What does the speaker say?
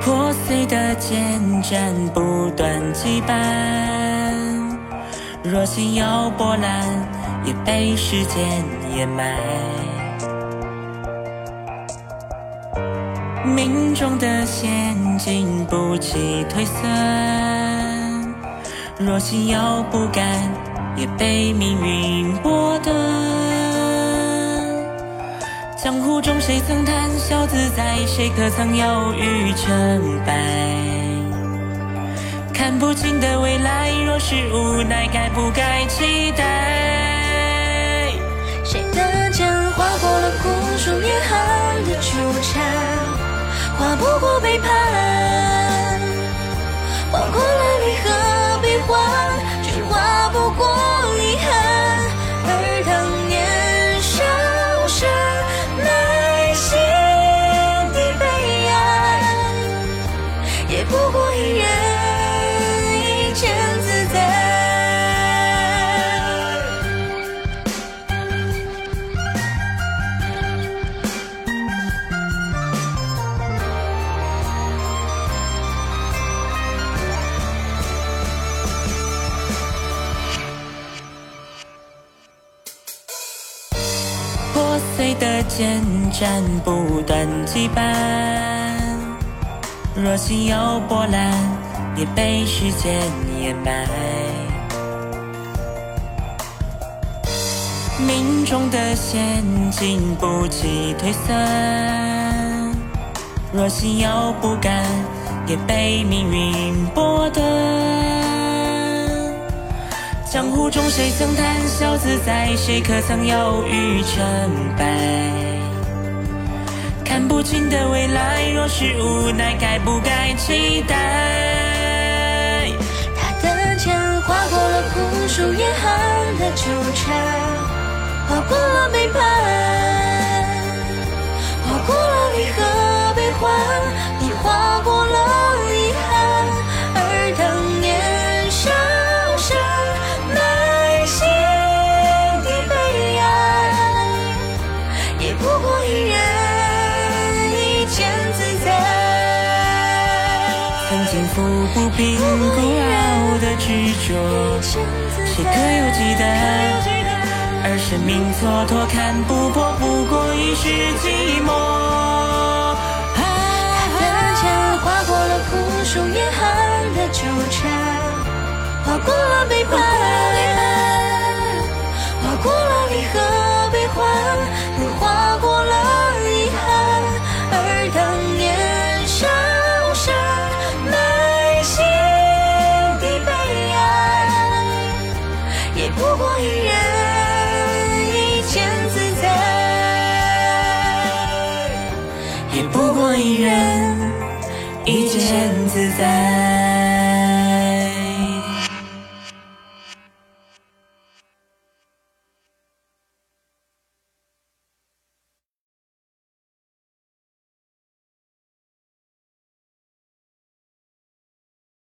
破碎的剑斩不断羁绊，若心有波澜，也被时间掩埋。命中的陷阱不期退散，若心有不甘，也被命运剥江湖中谁曾谈笑自在，谁可曾犹豫成败？看不清的未来，若是无奈，该不该期待？谁的剑划过了枯树严寒的纠缠？划不过背叛，划过了离合悲欢，碎的剑斩不断羁绊，若心有波澜，也被时间掩埋。命中的陷阱不期退散，若心有不甘，也被命运剥江湖中谁曾谈笑自在，谁可曾犹豫成败？看不清的未来，若是无奈，该不该期待？他的剑划过了枯树严寒的纠缠，划过曾经抚不平孤傲的执着，谁可有记得？而生命蹉跎，看不破，不过一世寂寞。他的剑划过了枯树严寒的纠缠，划过了背叛，也不过一人一剑自在。